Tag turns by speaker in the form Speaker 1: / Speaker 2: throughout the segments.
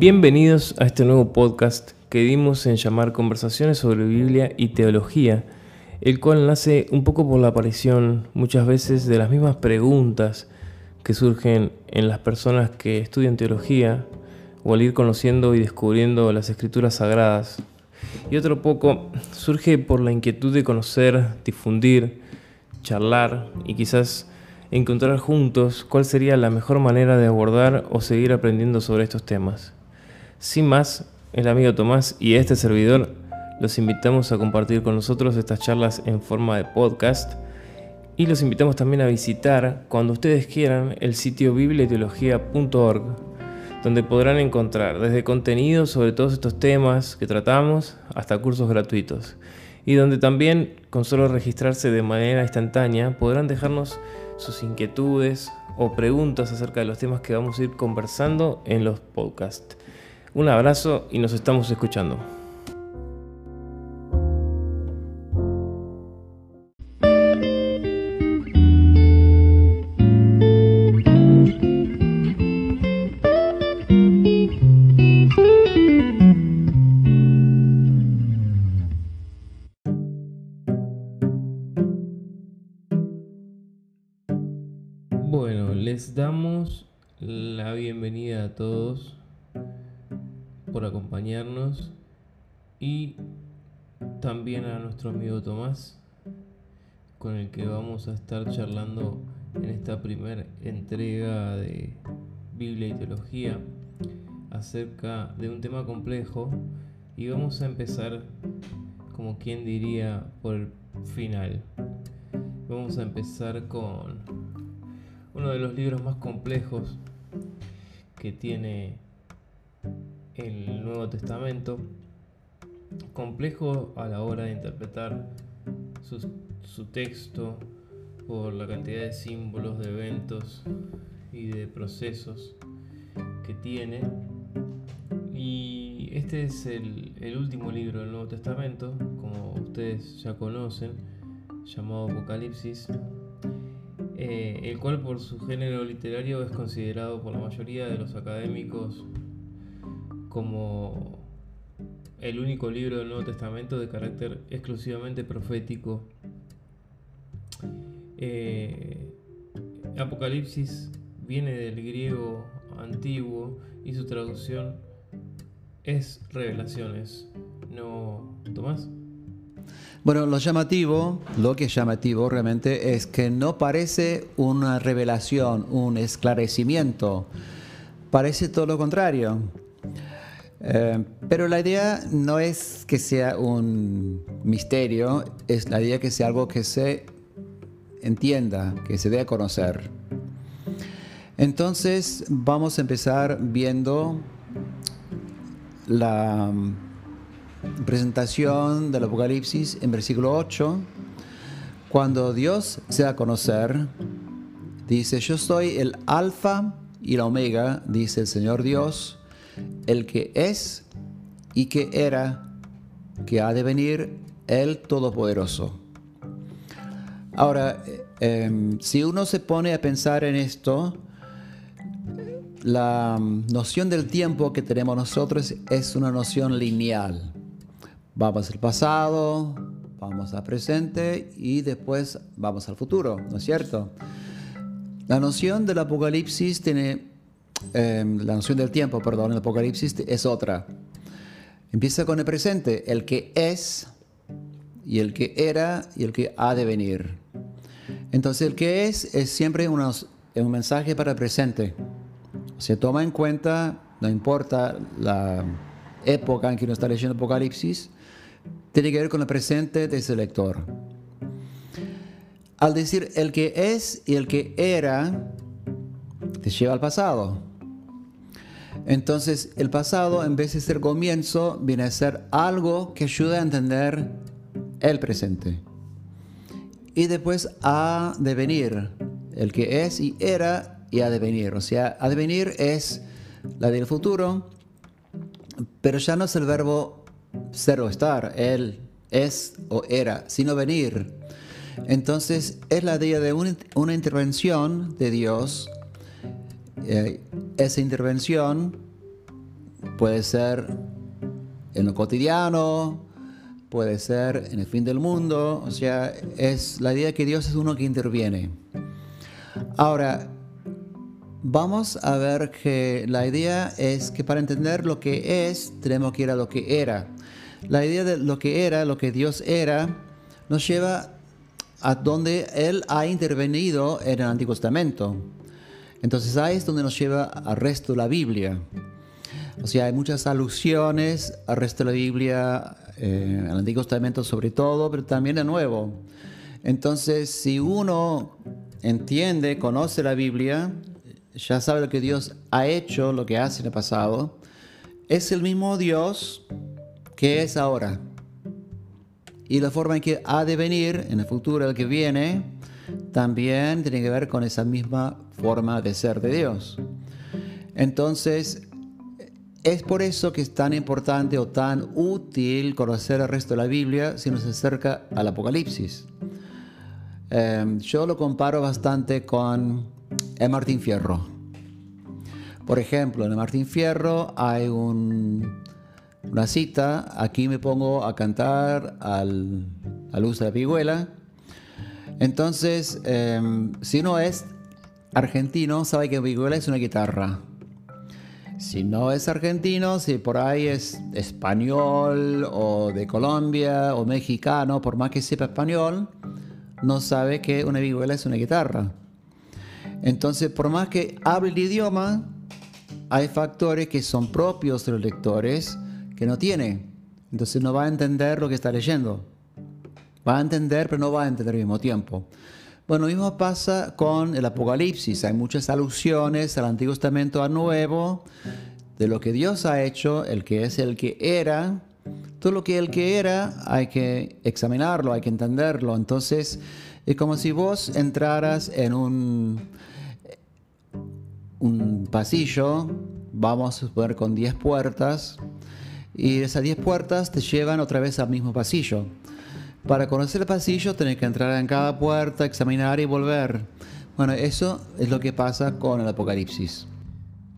Speaker 1: Bienvenidos a este nuevo podcast que dimos en llamar Conversaciones sobre Biblia y Teología, el cual nace un poco por la aparición muchas veces de las mismas preguntas que surgen en las personas que estudian teología o al ir conociendo y descubriendo las escrituras sagradas. Y otro poco surge por la inquietud de conocer, difundir, charlar y quizás encontrar juntos cuál sería la mejor manera de abordar o seguir aprendiendo sobre estos temas. Sin más, el amigo Tomás y este servidor los invitamos a compartir con nosotros estas charlas en forma de podcast y los invitamos también a visitar cuando ustedes quieran el sitio biblioteología.org donde podrán encontrar desde contenidos sobre todos estos temas que tratamos hasta cursos gratuitos y donde también con solo registrarse de manera instantánea podrán dejarnos sus inquietudes o preguntas acerca de los temas que vamos a ir conversando en los podcasts. Un abrazo y nos estamos escuchando. Bueno, les damos la bienvenida a todos por acompañarnos y también a nuestro amigo Tomás con el que vamos a estar charlando en esta primera entrega de Biblia y Teología acerca de un tema complejo y vamos a empezar como quien diría por el final. Vamos a empezar con uno de los libros más complejos que tiene el Nuevo Testamento, complejo a la hora de interpretar su, texto por la cantidad de símbolos, de eventos y de procesos que tiene. Y este es el, el último libro del Nuevo Testamento, como ustedes ya conocen, llamado Apocalipsis, eh, el cual por su género literario es considerado por la mayoría de los académicos como el único libro del Nuevo Testamento de carácter exclusivamente profético. Eh, Apocalipsis viene del griego antiguo y su traducción es revelaciones. ¿No, Tomás?
Speaker 2: Bueno, lo llamativo, lo que es llamativo realmente es que no parece una revelación, un esclarecimiento. Parece todo lo contrario. Eh, pero la idea no es que sea un misterio, es la idea que sea algo que se entienda, que se dé a conocer. Entonces vamos a empezar viendo la mm, presentación del Apocalipsis en versículo 8, cuando Dios se da a conocer, dice, yo soy el alfa y la omega, dice el Señor Dios el que es y que era, que ha de venir el Todopoderoso. Ahora, em, si uno se pone a pensar en esto, la noción del tiempo que tenemos nosotros es una noción lineal. Vamos al pasado, vamos al presente y después vamos al futuro, ¿no es cierto? La noción del Apocalipsis tiene Em, la noción del tiempo, perdón, el Apocalipsis es otra. Empieza con el presente, el que es y el que era y el que ha de venir. Entonces el que es es siempre un mensaje para el presente. Se toma en cuenta, no importa la época en que uno está leyendo Apocalipsis, tiene que ver con el presente de ese lector. Al decir el que es y el que era, te lleva al pasado. Entonces, el pasado, en vez de ser comienzo, viene a ser algo que ayuda a entender el presente. Y después ha de venir, el que es y era y ha de venir. O sea, ha de venir es la del futuro, pero ya no es el verbo ser o estar, él es o era, sino venir. Entonces es la idea de una, intervención de Dios. Eh, esa intervención puede ser en lo cotidiano, puede ser en el fin del mundo, o sea, es la idea que Dios es uno que interviene. Ahora, vamos a ver que la idea es que para entender lo que es, tenemos que ir a lo que era. La idea de lo que era, lo que Dios era, nos lleva a donde Él ha intervenido en el Antiguo Testamento. Entonces ahí es donde nos lleva al resto de la Biblia. O sea, hay muchas alusiones al resto de la Biblia, eh, al Antiguo Testamento sobre todo, pero también al Nuevo. Entonces, si uno entiende, conoce la Biblia, ya sabe lo que Dios ha hecho, lo que hace en el pasado, es el mismo Dios que es ahora. Y la forma en que ha de venir en el futuro, el que viene, también tiene que ver con esa misma forma de ser de Dios. Entonces, es por eso que es tan importante o tan útil conocer el resto de la Biblia si nos acerca al Apocalipsis. Em, yo lo comparo bastante con el Martín Fierro. Por ejemplo, en el Martín Fierro hay una cita, aquí me pongo a cantar al, a luz de la vihuela. Entonces, em, si uno es argentino, sabe que vihuela es una guitarra. Si no es argentino, si por ahí es español o de Colombia o mexicano, por más que sepa español, no sabe que una vihuela es una guitarra. Entonces, por más que hable el idioma, hay factores que son propios de los lectores que no tiene. Entonces no va a entender lo que está leyendo. Va a entender, pero no va a entender al mismo tiempo. Bueno, lo mismo pasa con el Apocalipsis. Hay muchas alusiones al Antiguo Testamento al Nuevo, de lo que Dios ha hecho, el que es el que era. Todo lo que el que era hay que examinarlo, hay que entenderlo. Entonces, es como si vos entraras en un, un pasillo, vamos a suponer con 10 puertas, y esas 10 puertas te llevan otra vez al mismo pasillo. Para conocer el pasillo tenés que entrar en cada puerta, examinar y volver. Bueno, eso es lo que pasa con el Apocalipsis.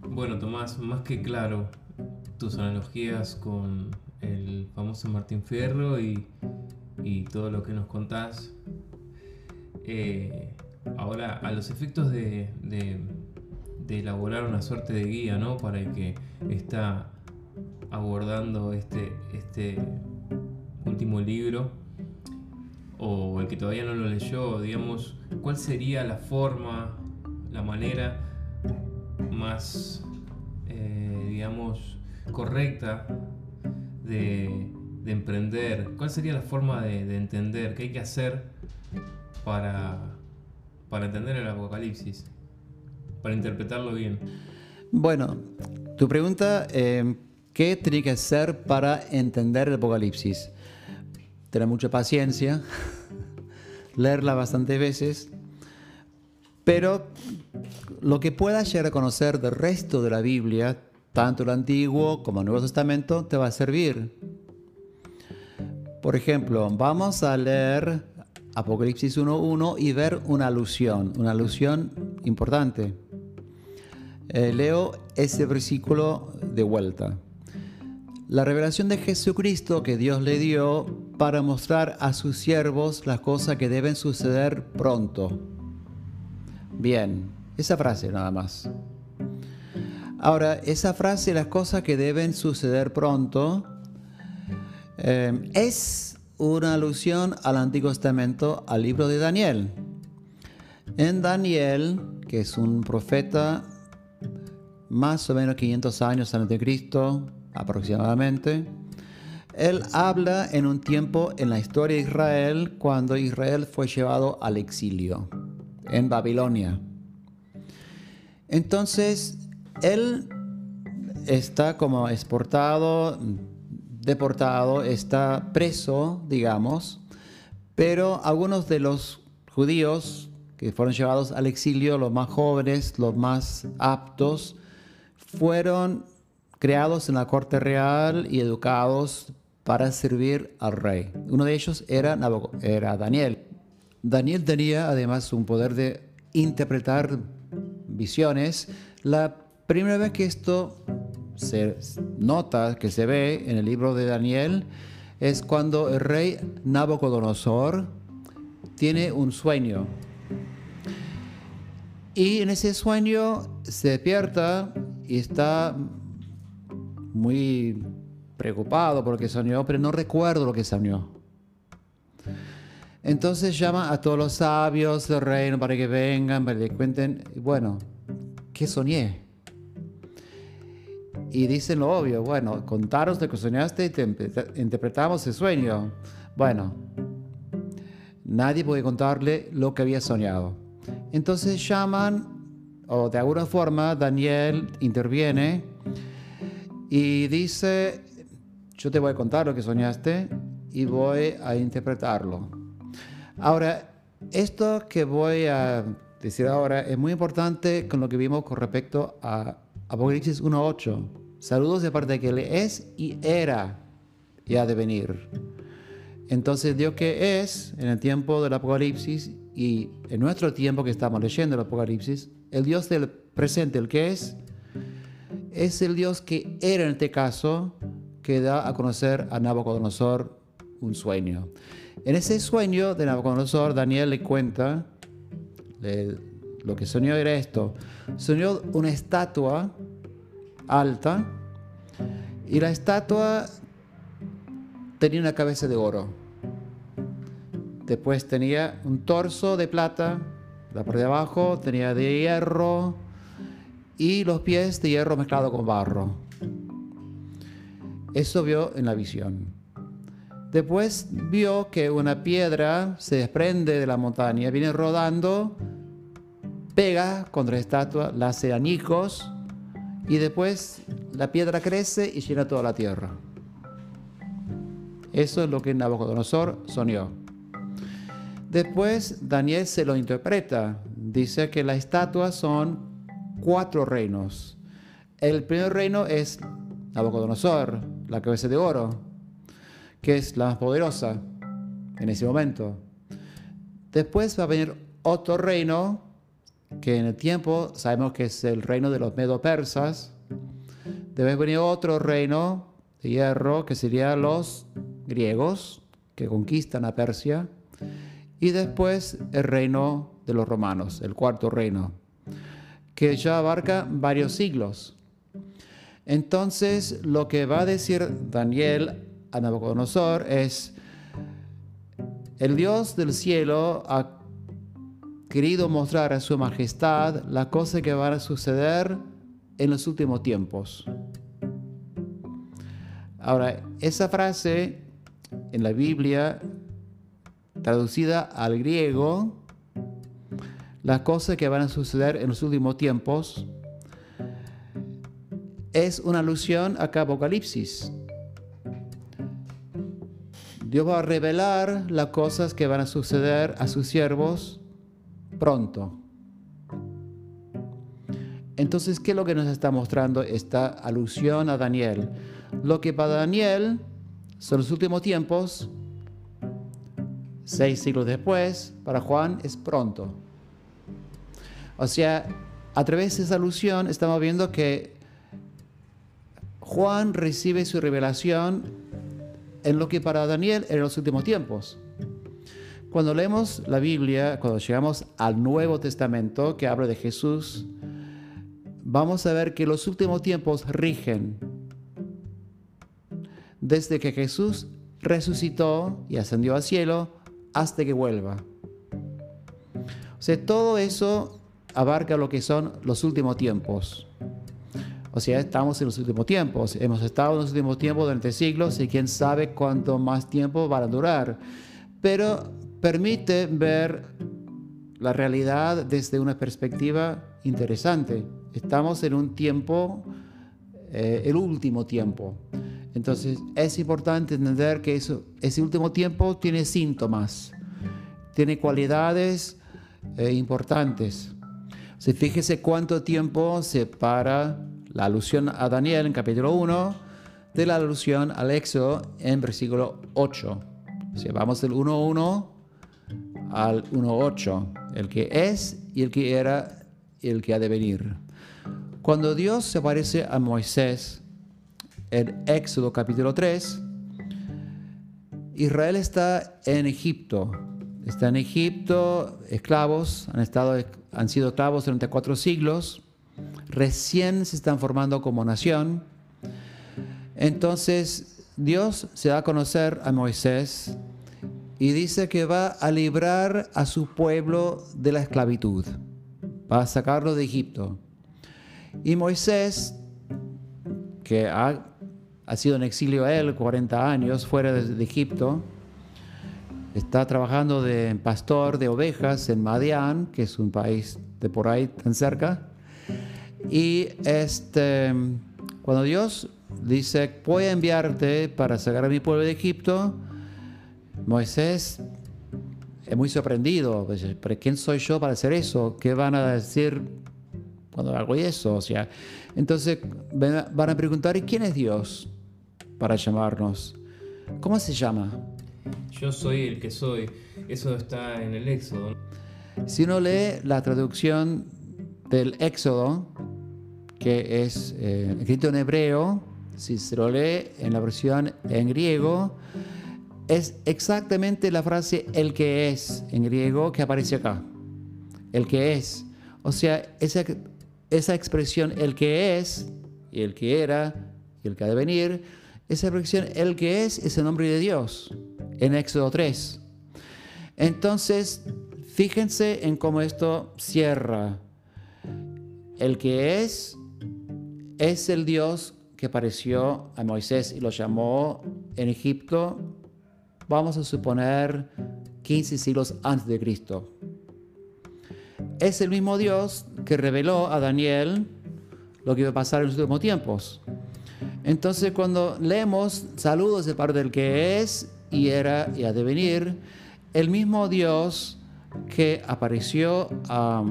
Speaker 1: Bueno, Tomás, más que claro, tus analogías con el famoso Martín Fierro y, todo lo que nos contás. Eh, ahora, a los efectos de, elaborar una suerte de guía, ¿no? Para el que está abordando este, este último libro, o el que todavía no lo leyó, digamos, ¿cuál sería la forma, la manera más, eh, digamos, correcta de, emprender? ¿Cuál sería la forma de, entender qué hay que hacer para, para entender el apocalipsis? Para interpretarlo bien.
Speaker 2: Bueno, tu pregunta, eh, ¿qué tiene que hacer para entender el apocalipsis? Tener mucha paciencia, leerla bastantes veces, pero lo que puedas llegar a conocer del resto de la Biblia, tanto el Antiguo como el Nuevo Testamento, te va a servir. Por ejemplo, vamos a leer Apocalipsis 1.1 y ver una alusión, una alusión importante. Eh, leo ese versículo de vuelta. La revelación de Jesucristo que Dios le dio para mostrar a sus siervos las cosas que deben suceder pronto. Bien, esa frase nada más. Ahora, esa frase, las cosas que deben suceder pronto, eh, es una alusión al Antiguo Testamento, al libro de Daniel. En Daniel, que es un profeta más o menos 500 años antes de Cristo, aproximadamente, él habla en un tiempo en la historia de Israel cuando Israel fue llevado al exilio en Babilonia. Entonces, él está como exportado, deportado, está preso, digamos, pero algunos de los judíos que fueron llevados al exilio, los más jóvenes, los más aptos, fueron creados en la corte real y educados para servir al rey. Uno de ellos era, era Daniel. Daniel tenía además un poder de interpretar visiones. La primera vez que esto se nota que se ve en el libro de Daniel es cuando el rey Nabucodonosor tiene un sueño. Y en ese sueño se despierta y está muy preocupado porque soñó, pero no recuerdo lo que soñó. Entonces llama a todos los sabios del reino para que vengan, para que le cuenten, bueno, ¿qué soñé? Y dicen lo obvio, bueno, contaros lo que soñaste y te interpretamos el sueño. Bueno, nadie puede contarle lo que había soñado. Entonces llaman, o de alguna forma Daniel interviene y dice, yo te voy a contar lo que soñaste y voy a interpretarlo. Ahora, esto que voy a decir ahora es muy importante con lo que vimos con respecto a Apocalipsis 1.8. Saludos de parte de que Él es y era y ha de venir. Entonces Dios que es en el tiempo del Apocalipsis y en nuestro tiempo que estamos leyendo el Apocalipsis, el Dios del presente, el que es, es el Dios que era en este caso, que da a conocer a Nabucodonosor un sueño. En ese sueño de Nabucodonosor, Daniel le cuenta, lo que soñó era esto, soñó una estatua alta y la estatua tenía una cabeza de oro. Después tenía un torso de plata, la parte de abajo tenía de hierro y los pies de hierro mezclado con barro. Eso vio en la visión. Después vio que una piedra se desprende de la montaña, viene rodando, pega contra la estatua, la hace añicos y después la piedra crece y llena toda la tierra. Eso es lo que Nabucodonosor soñó. Después Daniel se lo interpreta. Dice que las estatuas son cuatro reinos. El primer reino es Nabucodonosor, la cabeza de oro, que es la más poderosa en ese momento. Después va a venir otro reino, que en el tiempo sabemos que es el reino de los medo-persas. Debe venir otro reino de hierro, que serían los griegos, que conquistan a Persia. Y después el reino de los romanos, el cuarto reino, que ya abarca varios siglos. Entonces, lo que va a decir Daniel a Nabucodonosor es, el Dios del cielo ha querido mostrar a su majestad las cosas que van a suceder en los últimos tiempos. Ahora, esa frase en la Biblia, traducida al griego, las cosas que van a suceder en los últimos tiempos, es una alusión a Apocalipsis. Dios va a revelar las cosas que van a suceder a sus siervos pronto. Entonces, ¿qué es lo que nos está mostrando esta alusión a Daniel? Lo que para Daniel son los últimos tiempos, seis siglos después, para Juan es pronto. O sea, a través de esa alusión estamos viendo que Juan recibe su revelación en lo que para Daniel en los últimos tiempos. Cuando leemos la Biblia, cuando llegamos al Nuevo Testamento que habla de Jesús, vamos a ver que los últimos tiempos rigen desde que Jesús resucitó y ascendió al cielo hasta que vuelva. O sea, todo eso abarca lo que son los últimos tiempos. O sea, estamos en los últimos tiempos. Hemos estado en los últimos tiempos durante siglos y quién sabe cuánto más tiempo van a durar. Pero permite ver la realidad desde una perspectiva interesante. Estamos en un tiempo, eh, el último tiempo. Entonces es importante entender que eso, ese último tiempo tiene síntomas, tiene cualidades eh, importantes. Si fíjese cuánto tiempo separa la alusión a Daniel en capítulo 1 de la alusión al Éxodo en versículo 8. Si vamos del 1.1 al 1.8, el que es y el que era y el que ha de venir. Cuando Dios se aparece a Moisés en Éxodo capítulo 3, Israel está en Egipto. Está en Egipto, esclavos, han, estado, han sido esclavos durante cuatro siglos, recién se están formando como nación. Entonces Dios se da a conocer a Moisés y dice que va a librar a su pueblo de la esclavitud, va a sacarlo de Egipto. Y Moisés, que ha, sido en exilio él 40 años fuera de, Egipto, está trabajando de pastor de ovejas en Madián, que es un país de por ahí tan cerca. Y este, cuando Dios dice, voy a enviarte para sacar a mi pueblo de Egipto, Moisés es muy sorprendido, pues, pero ¿quién soy yo para hacer eso? ¿Qué van a decir cuando hago eso? O sea, entonces van a preguntar, ¿y quién es Dios para llamarnos? ¿Cómo se llama?
Speaker 1: Yo soy el que soy. Eso está en el Éxodo.
Speaker 2: Si uno lee la traducción del Éxodo, que es eh, escrito en hebreo, si se lo lee en la versión en griego, es exactamente la frase el que es en griego que aparece acá. El que es. O sea, esa, esa expresión el que es, y el que era, y el que ha de venir, esa expresión el que es es el nombre de Dios en Éxodo 3. Entonces, fíjense en cómo esto cierra. El que es es el Dios que apareció a Moisés y lo llamó en Egipto vamos a suponer 15 siglos antes de Cristo. Es el mismo Dios que reveló a Daniel lo que iba a pasar en los últimos tiempos. Entonces cuando leemos saludos de parte del que es y era y ha de venir, el mismo Dios que apareció a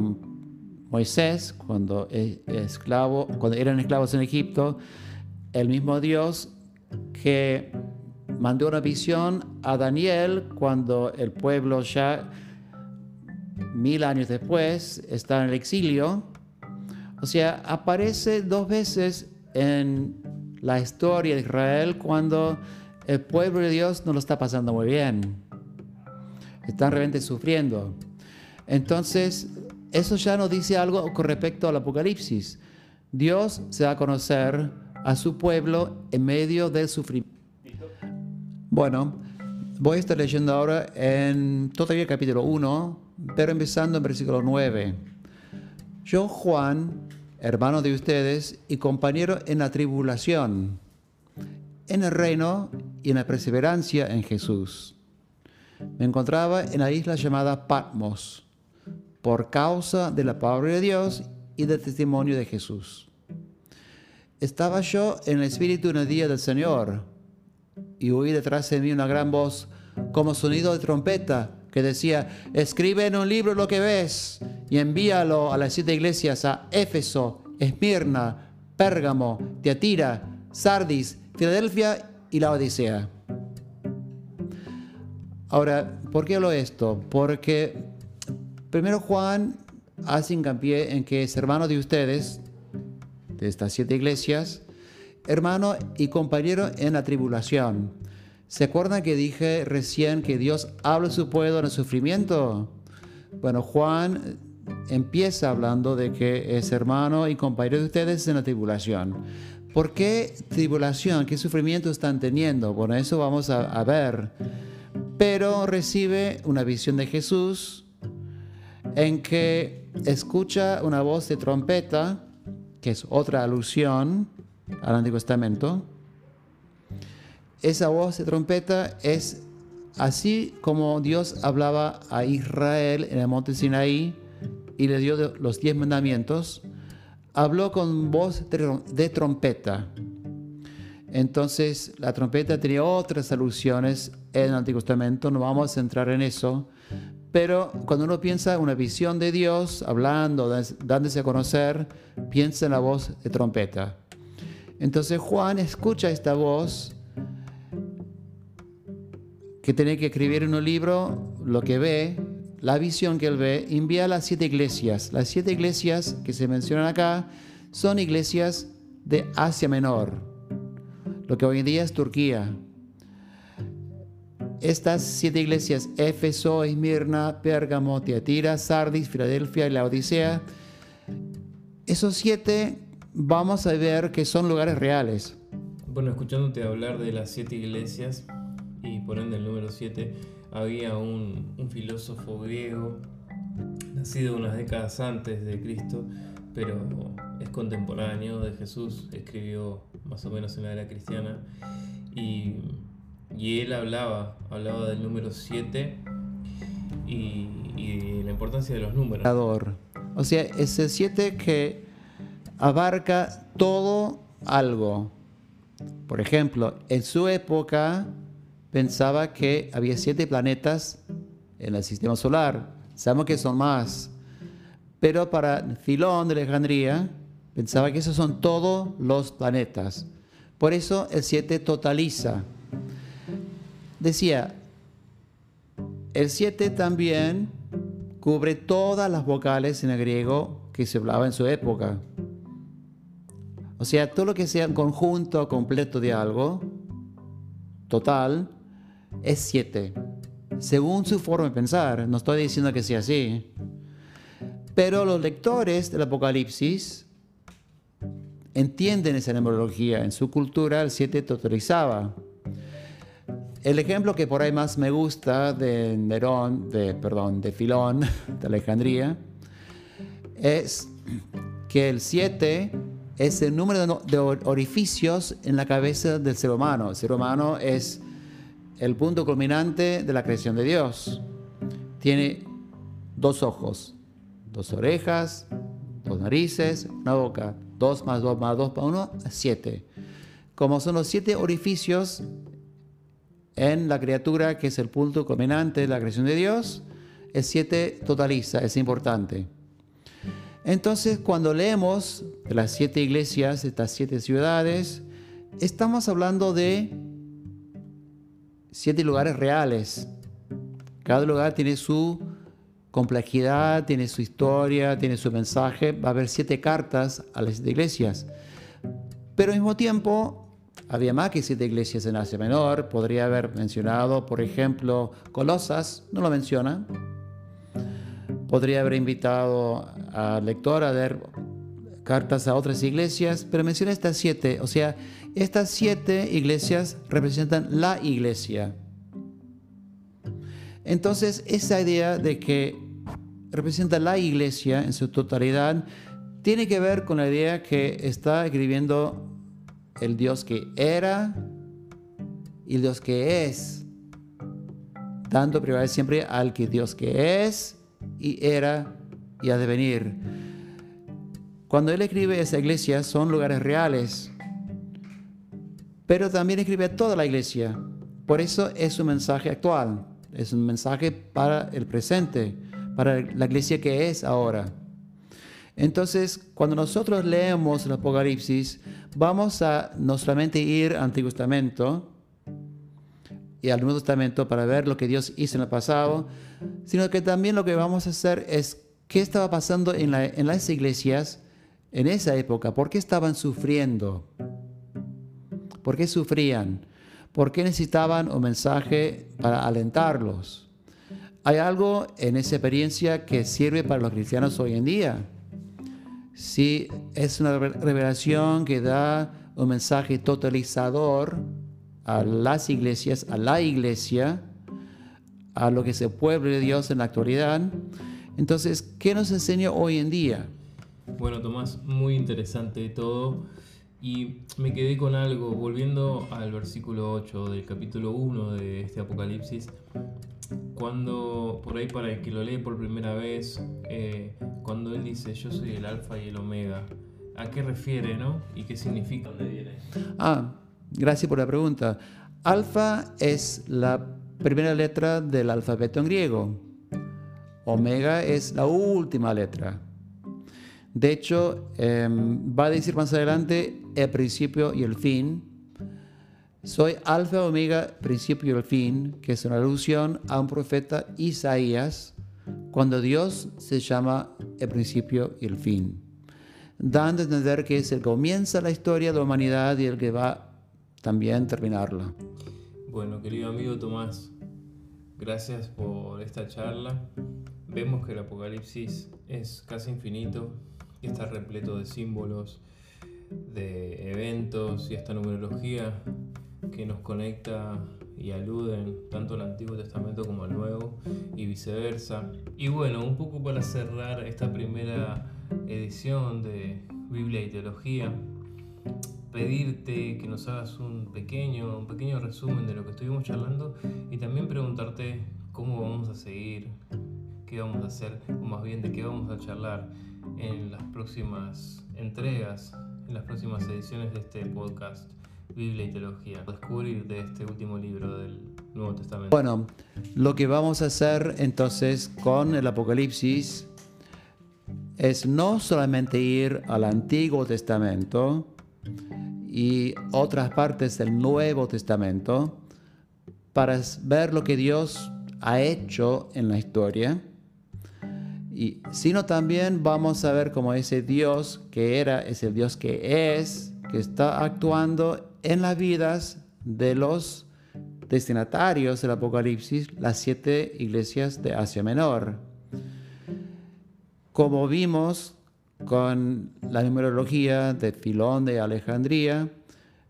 Speaker 2: Moisés cuando, esclavo, cuando eran esclavos en Egipto, el mismo Dios que mandó una visión a Daniel cuando el pueblo ya mil años después está en el exilio. O sea, aparece dos veces en la historia de Israel cuando el pueblo de Dios no lo está pasando muy bien. Están realmente sufriendo. Entonces, eso ya nos dice algo con respecto al Apocalipsis. Dios se va a conocer a su pueblo en medio del sufrimiento. Bueno, voy a estar leyendo ahora en todavía capítulo 1, pero empezando en versículo 9. Yo, Juan, hermano de ustedes y compañero en la tribulación, en el reino y en la perseverancia en Jesús. Me encontraba en la isla llamada Patmos, por causa de la palabra de Dios y del testimonio de Jesús. Estaba yo en el Espíritu en el día del Señor y oí detrás de mí una gran voz como sonido de trompeta que decía, escribe en un libro lo que ves y envíalo a las siete iglesias, a Éfeso, Esmirna, Pérgamo, Teatira, Sardis, Filadelfia y la Odisea. Ahora, ¿por qué hablo esto? Porque primero Juan hace hincapié en que es hermano de ustedes, de estas siete iglesias, hermano y compañero en la tribulación. ¿Se acuerdan que dije recién que Dios habla su pueblo en el sufrimiento? Bueno, Juan empieza hablando de que es hermano y compañero de ustedes en la tribulación. ¿Por qué tribulación? ¿Qué sufrimiento están teniendo? Bueno, eso vamos a ver. Pero recibe una visión de Jesús en que escucha una voz de trompeta, que es otra alusión al Antiguo Testamento, esa voz de trompeta es así como Dios hablaba a Israel en el monte Sinaí y le dio los diez mandamientos, habló con voz de trompeta. Entonces la trompeta tenía otras alusiones en el Antiguo Testamento, no vamos a entrar en eso, pero cuando uno piensa en una visión de Dios, hablando, dándose a conocer, piensa en la voz de trompeta. Entonces Juan escucha esta voz que tiene que escribir en un libro lo que ve, la visión que él ve, envía a las siete iglesias. Las siete iglesias que se mencionan acá son iglesias de Asia Menor. lo que hoy en día es Turquía. Estas siete iglesias, Éfeso, Esmirna, Pérgamo, Tiatira, Sardis, Filadelfia y la Odisea, esos siete vamos a ver que son lugares reales.
Speaker 1: Bueno, escuchándote hablar de las siete iglesias y por ende el número siete, había un, un filósofo griego, nacido unas décadas antes de Cristo, pero es contemporáneo de Jesús, escribió más o menos en la era cristiana, y, y él hablaba, hablaba del número 7 y, y, la importancia de los números.
Speaker 2: O sea, ese 7 que abarca todo algo. Por ejemplo, en su época pensaba que había siete planetas en el sistema solar. Sabemos que son más. Pero para Filón de Alejandría, pensaba que esos son todos los planetas. Por eso el 7 totaliza. Decía, el 7 también cubre todas las vocales en el griego que se hablaba en su época. O sea, todo lo que sea un conjunto completo de algo, total, es 7. Según su forma de pensar, no estoy diciendo que sea así. Pero los lectores del Apocalipsis entienden esa numerología. En su cultura el 7 totalizaba. El ejemplo que por ahí más me gusta de Nerón, de, perdón, de Filón, de Alejandría, es que el 7 es el número de orificios en la cabeza del ser humano. El ser humano es el punto culminante de la creación de Dios. Tiene dos ojos, dos orejas, dos narices, una boca. Dos más dos más dos más uno, siete. Como son los siete orificios en la criatura que es el punto culminante de la creación de Dios, el siete totaliza, es importante. Entonces, cuando leemos las siete iglesias, estas siete ciudades, estamos hablando de siete lugares reales. Cada lugar tiene su complejidad, tiene su historia, tiene su mensaje. Va a haber siete cartas a las siete iglesias. Pero al mismo tiempo, había más que siete iglesias en Asia Menor. Podría haber mencionado, por ejemplo, Colosas, no lo menciona. Podría haber invitado al lector a leer cartas a otras iglesias, pero menciona estas siete. O sea, estas siete iglesias representan la iglesia. Entonces, esa idea de que representa la iglesia en su totalidad tiene que ver con la idea que está escribiendo el Dios que era y el Dios que es, dando prioridad siempre al que Dios que es y era y ha de venir. Cuando él escribe esa iglesia son lugares reales, pero también escribe a toda la iglesia. Por eso es un mensaje actual, es un mensaje para el presente, para la iglesia que es ahora. Entonces, cuando nosotros leemos el Apocalipsis, vamos a no solamente ir al Antiguo Testamento y al Nuevo Testamento para ver lo que Dios hizo en el pasado, sino que también lo que vamos a hacer es qué estaba pasando en, en las iglesias en esa época, por qué estaban sufriendo. ¿Por qué sufrían? ¿Por qué necesitaban un mensaje para alentarlos? Hay algo en esa experiencia que sirve para los cristianos hoy en día. Si es una revelación que da un mensaje totalizador a las iglesias, a la iglesia, a lo que es el pueblo de Dios en la actualidad. Entonces, ¿qué nos enseña hoy en día?
Speaker 1: Bueno, Tomás, muy interesante todo. Y me quedé con algo, volviendo al versículo 8 del capítulo 1 de este Apocalipsis, cuando, por ahí para el que lo lee por primera vez, eh, cuando él dice, yo soy el alfa y el omega, ¿a qué refiere, no? ¿Y qué significa? ¿Dónde viene?
Speaker 2: Ah, gracias por la pregunta. Alfa es la primera letra del alfabeto en griego. Omega es la última letra. De hecho, em, va a decir más adelante el principio y el fin. Soy alfa, omega, principio y el fin, que es una alusión a un profeta Isaías, cuando Dios se llama el principio y el fin, dando a entender que es el que comienza la historia de la humanidad y el que va a también terminarla.
Speaker 1: Bueno, querido amigo Tomás, gracias por esta charla. Vemos que el Apocalipsis es casi infinito, está repleto de símbolos, de eventos y esta numerología que nos conecta y aluden tanto al Antiguo Testamento como al Nuevo y viceversa. Y bueno, un poco para cerrar esta primera edición de Biblia y Teología, pedirte que nos hagas un pequeño, un pequeño resumen de lo que estuvimos charlando y también preguntarte cómo vamos a seguir, qué vamos a hacer, o más bien de qué vamos a charlar en las próximas entregas, en las próximas ediciones de este podcast. Biblia y teología, descubrir de este último libro del Nuevo Testamento.
Speaker 2: Bueno, lo que vamos a hacer entonces con el Apocalipsis es no solamente ir al Antiguo Testamento y otras partes del Nuevo Testamento para ver lo que Dios ha hecho en la historia, y, sino también vamos a ver cómo ese Dios que era es el Dios que es, que está actuando en las vidas de los destinatarios del Apocalipsis, las siete iglesias de Asia Menor. Como vimos con la numerología de Filón de Alejandría,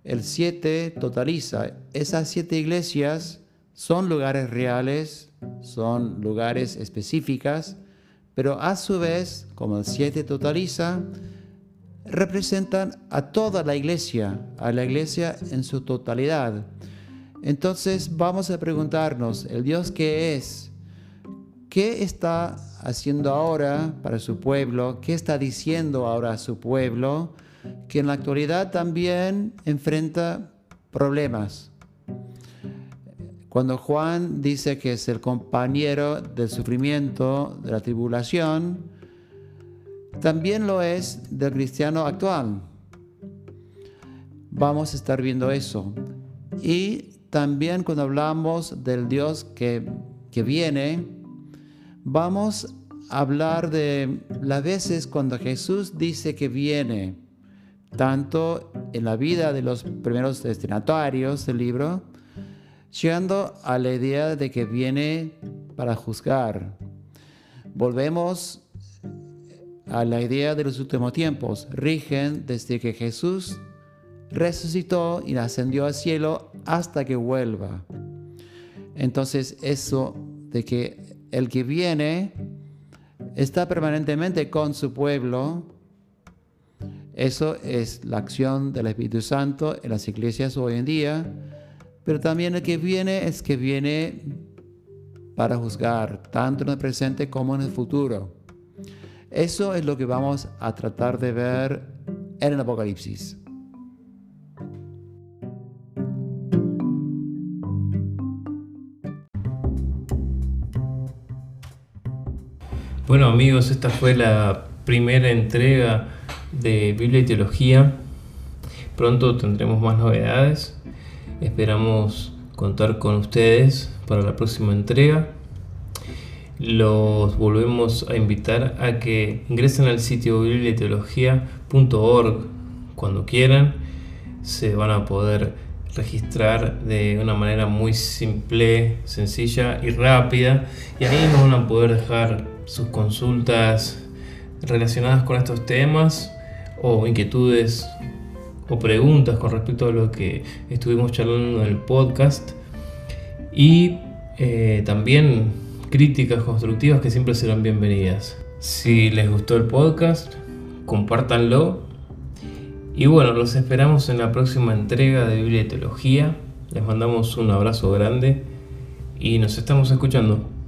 Speaker 2: el siete totaliza. Esas siete iglesias son lugares reales, son lugares específicas, pero a su vez, como el siete totaliza, representan a toda la iglesia, a la iglesia en su totalidad. Entonces vamos a preguntarnos, el Dios que es, ¿qué está haciendo ahora para su pueblo? ¿Qué está diciendo ahora a su pueblo? Que en la actualidad también enfrenta problemas. Cuando Juan dice que es el compañero del sufrimiento, de la tribulación, también lo es del cristiano actual. Vamos a estar viendo eso. Y también cuando hablamos del Dios que, que viene, vamos a hablar de las veces cuando Jesús dice que viene, tanto en la vida de los primeros destinatarios del libro, llegando a la idea de que viene para juzgar. Volvemos a la idea de los últimos tiempos. Rigen desde que Jesús resucitó y ascendió al cielo hasta que vuelva. Entonces eso de que el que viene está permanentemente con su pueblo, eso es la acción del Espíritu Santo en las iglesias hoy en día, pero también el que viene es que viene para juzgar, tanto en el presente como en el futuro. Eso es lo que vamos a tratar de ver en el Apocalipsis.
Speaker 1: Bueno amigos, esta fue la primera entrega de Biblia y Teología. Pronto tendremos más novedades. Esperamos contar con ustedes para la próxima entrega los volvemos a invitar a que ingresen al sitio bibliateología.org cuando quieran. Se van a poder registrar de una manera muy simple, sencilla y rápida. Y ahí nos van a poder dejar sus consultas relacionadas con estos temas o inquietudes o preguntas con respecto a lo que estuvimos charlando en el podcast. Y eh, también críticas constructivas que siempre serán bienvenidas. Si les gustó el podcast, compártanlo. Y bueno, los esperamos en la próxima entrega de Teología. Les mandamos un abrazo grande y nos estamos escuchando.